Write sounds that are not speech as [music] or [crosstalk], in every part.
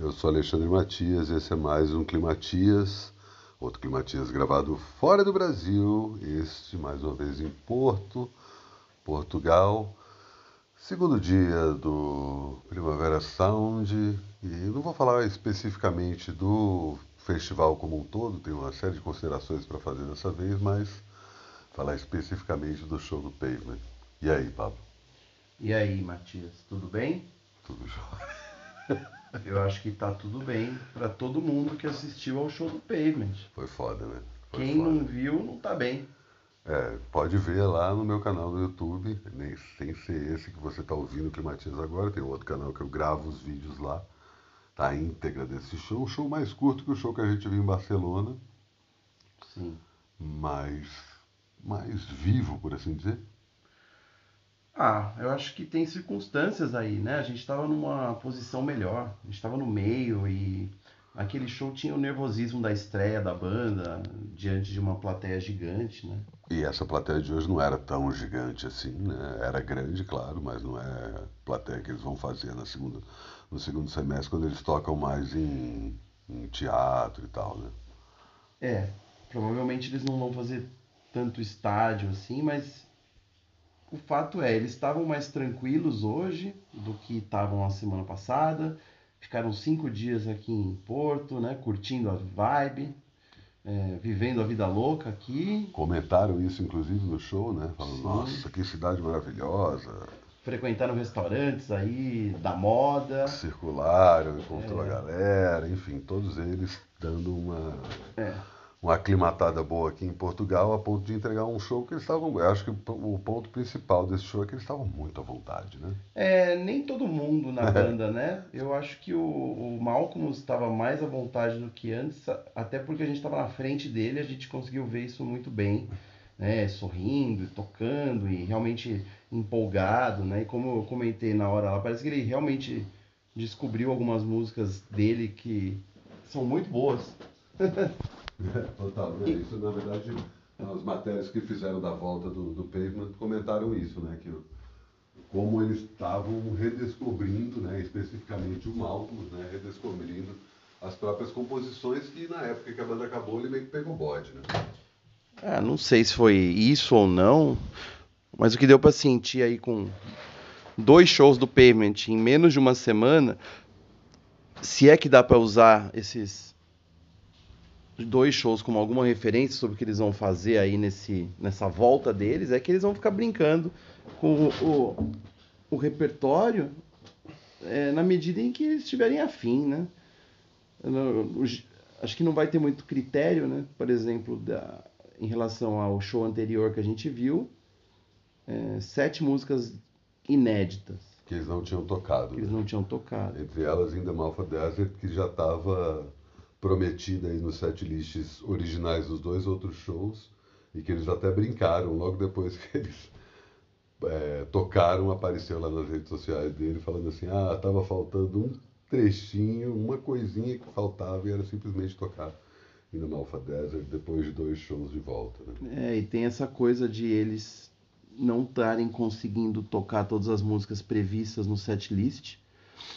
Eu sou Alexandre Matias e esse é mais um Climatias, outro Climatias gravado fora do Brasil, este mais uma vez em Porto, Portugal. Segundo dia do Primavera Sound e não vou falar especificamente do festival como um todo, tenho uma série de considerações para fazer dessa vez, mas falar especificamente do show do Pavement. E aí, Pablo? E aí, Matias, tudo bem? Tudo jóia. [laughs] Eu acho que tá tudo bem para todo mundo que assistiu ao show do Pavement. Foi foda, né? Foi Quem foda. não viu, não tá bem. É, pode ver lá no meu canal do YouTube, nem sem ser esse que você está ouvindo, Climatiza agora, tem outro canal que eu gravo os vídeos lá, tá a íntegra desse show, um show mais curto que o show que a gente viu em Barcelona, Sim. mais, mais vivo, por assim dizer. Ah, eu acho que tem circunstâncias aí, né? A gente tava numa posição melhor, a gente tava no meio e aquele show tinha o nervosismo da estreia da banda diante de uma plateia gigante, né? E essa plateia de hoje não era tão gigante assim, né? Era grande, claro, mas não é a plateia que eles vão fazer na segunda, no segundo semestre, quando eles tocam mais em, em teatro e tal, né? É, provavelmente eles não vão fazer tanto estádio assim, mas o fato é, eles estavam mais tranquilos hoje do que estavam a semana passada. Ficaram cinco dias aqui em Porto, né, curtindo a vibe, é, vivendo a vida louca aqui, Comentaram isso, inclusive, no show, né? Falando, Sim. nossa, que cidade maravilhosa. frequentaram restaurantes aí da moda. Circularam, encontrou a É. galera, enfim, todos eles dando uma, É, uma aclimatada boa aqui em Portugal, a ponto de entregar um show que eles estavam. Eu acho que o ponto principal desse show é que eles estavam muito à vontade, né? É, nem todo mundo na [laughs] banda, né? Eu acho que o, o Malcolm estava mais à vontade do que antes, até porque a gente estava na frente dele, a gente conseguiu ver isso muito bem, né? Sorrindo, e tocando e realmente empolgado, né? E como eu comentei na hora lá, parece que ele realmente descobriu algumas músicas dele que são muito boas. [laughs] Total, né? Isso, na verdade, as matérias que fizeram da volta do, do Pavement comentaram isso, né? Que como eles estavam redescobrindo, né? Especificamente o Malcolm, né? Redescobrindo as próprias composições que na época que a banda acabou ele meio que pegou bode, né? Ah, não sei se foi isso ou não, mas o que deu pra sentir aí com dois shows do Pavement em menos de uma semana, se é que dá pra usar esses dois shows como alguma referência sobre o que eles vão fazer aí nesse, nessa volta deles, é que eles vão ficar brincando com o, o, o repertório é, na medida em que eles estiverem afim, né? Não- acho que não vai ter muito critério, né? Por exemplo, da, em relação ao show anterior que a gente viu, é, sete músicas inéditas Que eles não tinham tocado. que eles né? não tinham tocado. Entre elas, ainda Malfa Desert, que já estava prometida aí nos set lists originais dos dois outros shows, e que eles até brincaram logo depois que [laughs] eles é, tocaram, apareceu lá nas redes sociais dele, falando assim: ah, tava faltando um trechinho, uma coisinha que faltava, e era simplesmente tocar ainda Malfa Desert depois de dois shows de volta. Né? É, e tem essa coisa de eles não estarem conseguindo tocar todas as músicas previstas no set list.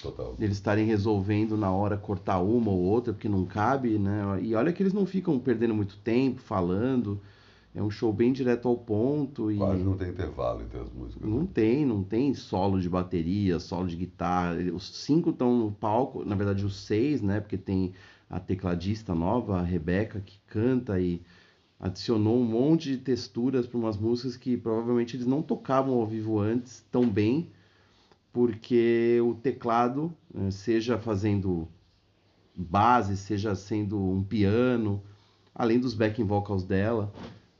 Total. eles estarem resolvendo na hora cortar uma ou outra, porque não cabe, né? E olha que eles não ficam perdendo muito tempo falando. É um show bem direto ao ponto e Quase não tem intervalo entre as músicas. não né? tem, não tem solo de bateria, solo de guitarra. Os cinco estão no palco, na verdade os seis, né? Porque tem a tecladista nova, a Rebeca, que canta e adicionou um monte de texturas para umas músicas que provavelmente eles não tocavam ao vivo antes tão bem, porque o teclado, eh, seja fazendo base, seja sendo um piano, além dos backing vocals dela,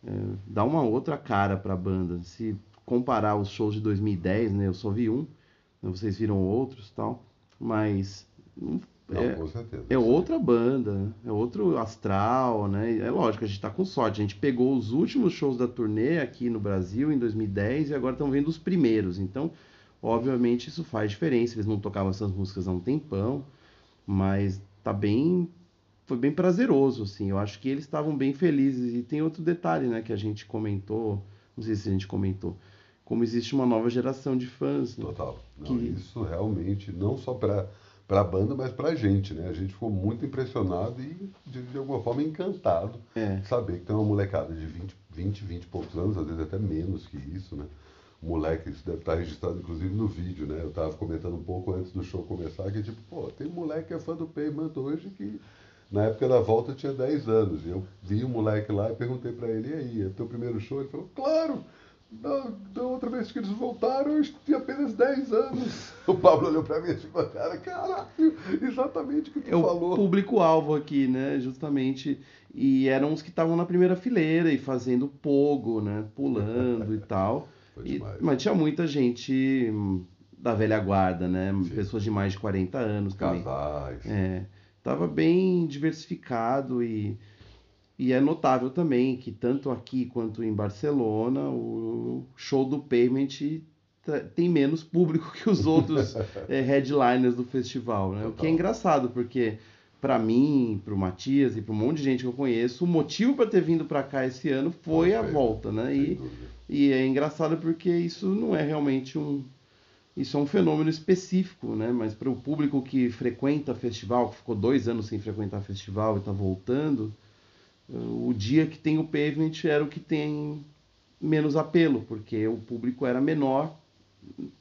eh, dá uma outra cara para a banda. Se comparar os shows de 2010, né, eu só vi um, né, vocês viram outros, tal, mas Não, é, com certeza. é outra banda, é outro astral, né? É lógico, a gente tá com sorte. A gente pegou os últimos shows da turnê aqui no Brasil em 2010 e agora estão vendo os primeiros. Então, obviamente, isso faz diferença. Eles não tocavam essas músicas há um tempão, mas tá bem. Foi bem prazeroso, assim. Eu acho que eles estavam bem felizes. E tem outro detalhe, né, que a gente comentou, não sei se a gente comentou, como existe uma nova geração de fãs, né? Total. Não, Que- Isso realmente, não só para para a banda, mas para a gente, né? A gente ficou muito impressionado e, de, de alguma forma, encantado É. de saber que tem uma molecada de 20, 20, 20 e poucos anos, às vezes até menos que isso, né? Moleque, isso deve estar registrado inclusive no vídeo, né? Eu estava comentando um pouco antes do show começar, que tipo, pô, tem moleque que é fã do Pavement hoje que na época da volta tinha 10 anos. E eu vi o moleque lá e perguntei para ele, e aí, é teu primeiro show? Ele falou, claro! Da, da outra vez que eles voltaram, eu tinha apenas 10 anos. [laughs] O Pablo olhou para mim e falou, cara, caralho, exatamente o que tu É o falou. público-alvo aqui, né? Justamente. E eram os que estavam na primeira fileira e fazendo pogo, né? Pulando e tal. E- mas tinha muita gente da velha guarda, né? Sim. Pessoas de mais de 40 anos também. Casais. É, tava bem diversificado e, e é notável também que tanto aqui quanto em Barcelona o show do Pavement tra- tem menos público [laughs] que os outros é, headliners do festival, né? O que Total. é engraçado porque para mim, para o Matias e para um monte de gente que eu conheço, o motivo para ter vindo para cá esse ano foi a volta, né? E, dúvida. E é engraçado porque isso não é realmente um. Isso é um fenômeno específico, né? Mas para o público que frequenta festival, que ficou dois anos sem frequentar festival e está voltando, o dia que tem o Pavement era o que tem menos apelo, porque o público era menor.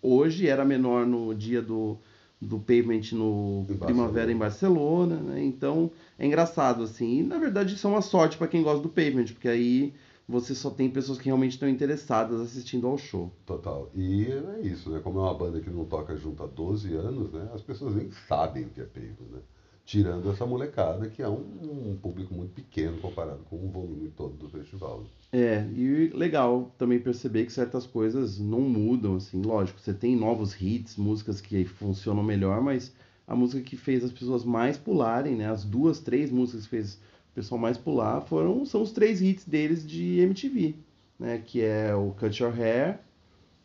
Hoje era menor no dia do, do Pavement no Em Primavera em Barcelona, né? Então é engraçado assim. E na verdade isso é uma sorte para quem gosta do Pavement, porque aí você só tem pessoas que realmente estão interessadas assistindo ao show. Total. E é isso, né? Como é uma banda que não toca junto há 12 anos, né? As pessoas nem sabem o que é Pavement, né? Tirando essa molecada, que é um, um público muito pequeno comparado com o volume todo do festival. né? É, e legal também perceber que certas coisas não mudam, assim, lógico, você tem novos hits, músicas que funcionam melhor, mas a música que fez as pessoas mais pularem, né, as duas, três músicas que fez o pessoal mais pular foram, são os três hits deles de MTV, né, que é o Cut Your Hair,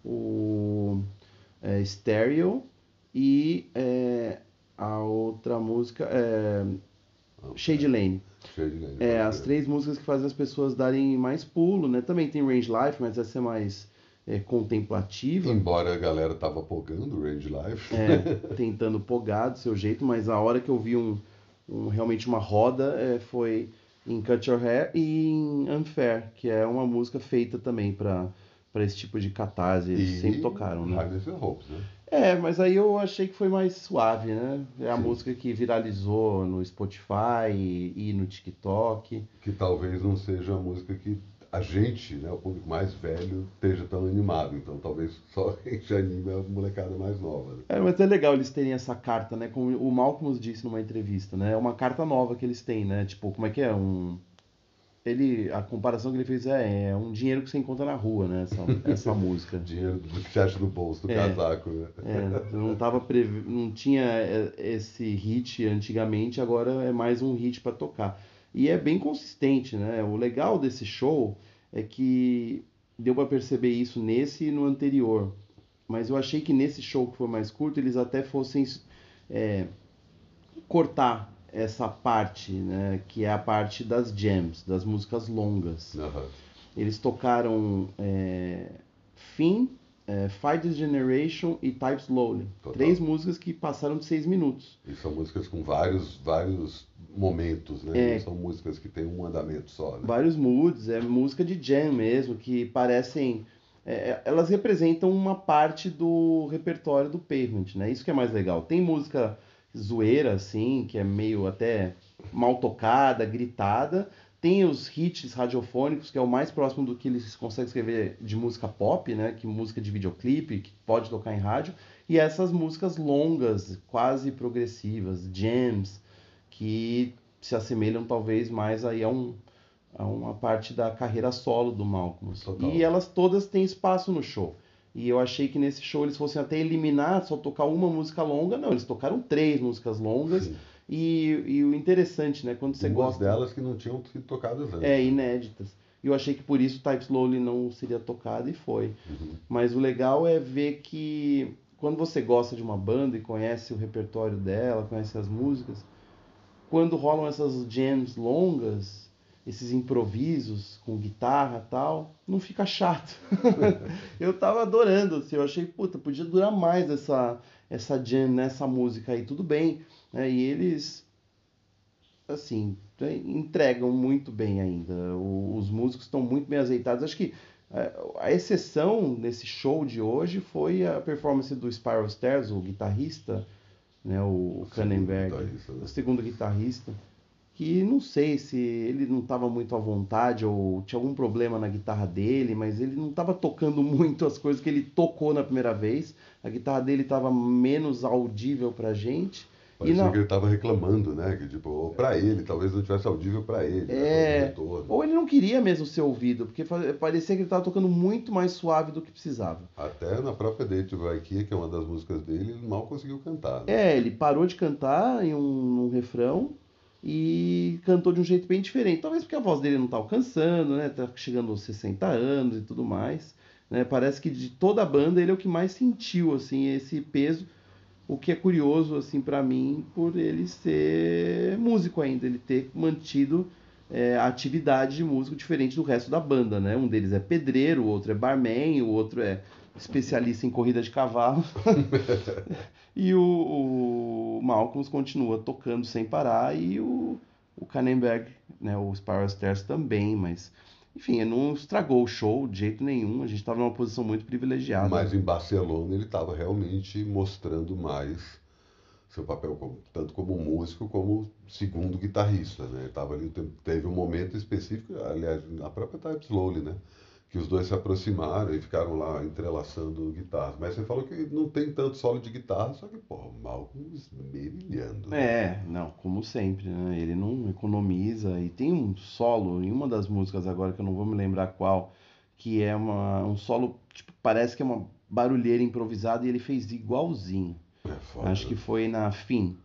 o é, Stereo e é, a outra música é Shade Lane. É, as três músicas que fazem as pessoas darem mais pulo, né? Também tem Range Life, mas essa é mais é, contemplativa, Embora a galera tava pogando o Range Life. é, [laughs] tentando pogar do seu jeito, mas a hora que eu vi um, um- realmente uma roda é, foi em Cut Your Hair e em Unfair, que é uma música feita também para esse tipo de catarse, eles sempre tocaram, né? And Hopes, né? É, mas aí eu achei que foi mais suave, né? É a Sim. música que viralizou no Spotify e, e no TikTok. Que talvez não seja a música que a gente, né, o público mais velho, esteja tão animado. Então talvez só [laughs] a gente anime a molecada mais nova. Né? É, mas é legal eles terem essa carta, né? Como o Malcolm disse numa entrevista, né? É uma carta nova que eles têm, né? Tipo, como é que é? Um... Ele, a comparação que ele fez é, é um dinheiro que você encontra na rua, né? Essa, [laughs] essa música. Dinheiro do que você acha do bolso, do É. casaco, né? É, não tava previ... não tinha é, esse hit antigamente, agora é mais um hit para tocar. E é bem consistente, né? O legal desse show é que deu para perceber isso nesse e no anterior. Mas eu achei que nesse show que foi mais curto, eles até fossem é, cortar essa parte, né? Que é a parte das jams, das músicas longas. Aham. Eles tocaram é, Fim, é, Fight This Generation e Type Slowly. Total. Três músicas que passaram de seis minutos. E são músicas com vários, vários momentos, né? É. Não são músicas que têm um andamento só, né? Vários moods, é música de jam mesmo, que parecem. é, elas representam uma parte do repertório do Pavement, né? Isso que é mais legal. Tem música zoeira, assim, que é meio até mal tocada, gritada. Tem os hits radiofônicos, que é o mais próximo do que eles conseguem escrever de música pop, né? Que música de videoclipe, que pode tocar em rádio. E essas músicas longas, quase progressivas, jams, que se assemelham talvez mais aí a, um, a uma parte da carreira solo do Malcolm. Total. E elas todas têm espaço no show. E eu achei que nesse show eles fossem até eliminar, só tocar uma música longa. Não, eles tocaram três músicas longas. Sim. E, e o interessante, né? Quando você Duas gosta. delas que não tinham sido tocadas antes. É, inéditas. E eu achei que por isso Type Slowly não seria tocado e foi. Uhum. Mas o legal é ver que quando você gosta de uma banda e conhece o repertório dela, conhece as músicas, quando rolam essas jams longas, esses improvisos com guitarra tal, não fica chato. [laughs] eu tava adorando, assim, eu achei, puta, podia durar mais essa, essa jam nessa música aí, tudo bem. Né? E eles, assim, entregam muito bem ainda. O, os músicos estão muito bem azeitados. Acho que é, a exceção nesse show de hoje foi a performance do Spiral Stairs, o guitarrista, né, o Kannenberg, né? o segundo guitarrista, que não sei se ele não estava muito à vontade ou tinha algum problema na guitarra dele, mas ele não estava tocando [laughs] muito as coisas que ele tocou na primeira vez. A guitarra dele estava menos audível para gente. Parecia não... que ele estava reclamando, né? Que tipo, para ele, talvez não tivesse audível para ele. Né? É. Ou ele não queria mesmo ser ouvido, porque parecia que ele estava tocando muito mais suave do que precisava. Até na própria Date Vai Ikea, que é uma das músicas dele, ele mal conseguiu cantar. Né? É, ele parou de cantar em um, um, refrão e cantou de um jeito bem diferente. Talvez porque a voz dele não está alcançando, né? Tá chegando aos 60 anos e tudo mais. Né? Parece que de toda a banda ele é o que mais sentiu assim esse peso o que é curioso assim para mim por ele ser músico ainda, ele ter mantido é, a atividade de músico diferente do resto da banda, né? Um deles é pedreiro, o outro é barman, o outro é especialista em corrida de cavalo. [laughs] [laughs] e o, o Malcolm continua tocando sem parar e o, o Kannenberg, né, o Spiral Stairs também, mas enfim, não estragou o show de jeito nenhum. A gente estava numa posição muito privilegiada. Mas em Barcelona ele estava realmente mostrando mais seu papel como, tanto como músico como segundo guitarrista, né? Tava ali, teve um momento específico, aliás, na própria Type Slowly, né? Que os dois se aproximaram e ficaram lá entrelaçando guitarras. Mas você falou que não tem tanto solo de guitarra, só que, pô, Malcolm esmerilhando. Né? É, não, como sempre, né? Ele não economiza. E tem um solo em uma das músicas agora, que eu não vou me lembrar qual, que é uma, um solo, tipo, parece que é uma barulheira improvisada e ele fez igualzinho. É foda. Acho que foi na Fim.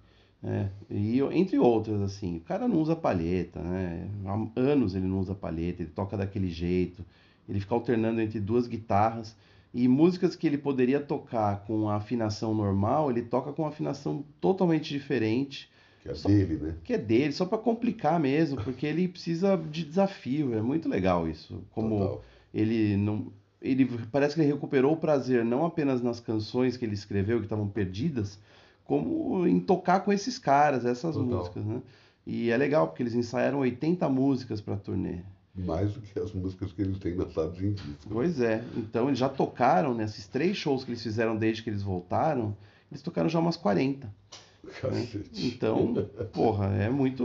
É, e entre outras, assim, o cara não usa palheta, né? Há anos ele não usa palheta, ele toca daquele jeito. Ele fica alternando entre duas guitarras. E músicas que ele poderia tocar com a afinação normal, ele toca com uma afinação totalmente diferente. Que é só, dele, né? Que é dele, só para complicar mesmo, porque ele precisa de desafio. É muito legal isso. Como Total. ele não. Ele parece que ele recuperou o prazer não apenas nas canções que ele escreveu que estavam perdidas, como em tocar com esses caras, essas Total. músicas, né? E é legal porque eles ensaiaram 80 músicas para turnê mais do que as músicas que eles têm lançadas em disco. Pois é. Então eles já tocaram nesses três shows que eles fizeram desde que eles voltaram, eles tocaram já umas 40. Né? Então, porra, é muito.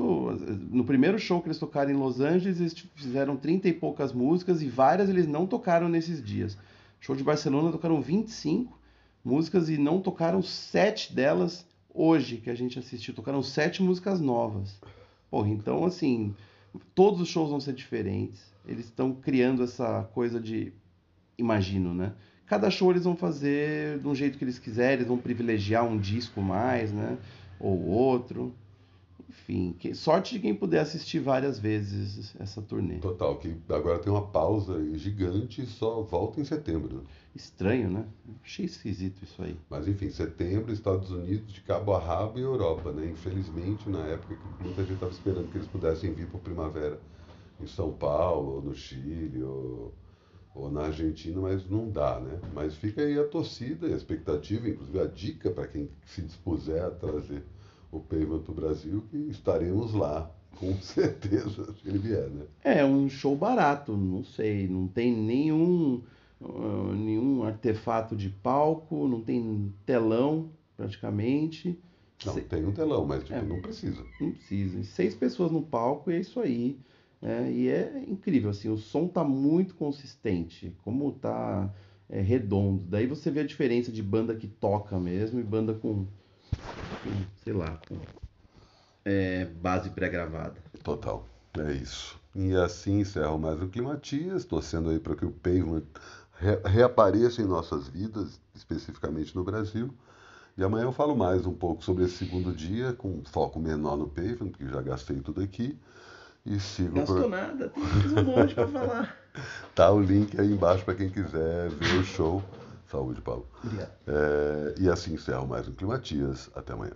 No primeiro show que eles tocaram em Los Angeles, eles fizeram 30 e poucas músicas e várias eles não tocaram nesses dias. Show de Barcelona tocaram 25 músicas e não tocaram sete delas hoje que a gente assistiu. Tocaram sete músicas novas. Porra, então assim Todos os shows vão ser diferentes. Eles estão criando essa coisa de. Imagino, né? Cada show eles vão fazer de um jeito que eles quiserem, eles vão privilegiar um disco mais, né? Ou outro. Enfim, que, sorte de quem puder assistir várias vezes essa turnê. Total, que agora tem uma pausa gigante e só volta em setembro. Estranho, né? Achei esquisito isso aí. Mas enfim, setembro, Estados Unidos, de cabo a rabo e Europa, né? Infelizmente, na época que muita gente estava esperando que eles pudessem vir por primavera em São Paulo, ou no Chile, ou, ou na Argentina, mas não dá, né? Mas fica aí a torcida e a expectativa, inclusive a dica para quem se dispuser a trazer o Pavement do Brasil, que estaremos lá, com [laughs] certeza, se ele vier, né? É, um show barato, não sei, não tem nenhum, uh, nenhum artefato de palco, não tem telão, praticamente. Não, Se... tem um telão, mas tipo, é, não precisa. Não precisa. Seis pessoas no palco e é isso aí. É, e é incrível, assim, o som tá muito consistente, como tá é, redondo. Daí você vê a diferença de banda que toca mesmo e banda com com, sei lá, com é, base pré-gravada. Total, é isso. E assim encerro mais o Climatias, torcendo aí para que o Pavement re reapareça em nossas vidas, especificamente no Brasil. E amanhã eu falo mais um pouco sobre esse segundo dia, com foco menor no Pavement, porque já gastei tudo aqui. E sigo Gastou nada, tem um monte para falar. [laughs] tá o link aí embaixo para quem quiser ver o show. Saúde, Paulo. Obrigado. É, e assim encerro mais um Climatias. Até amanhã.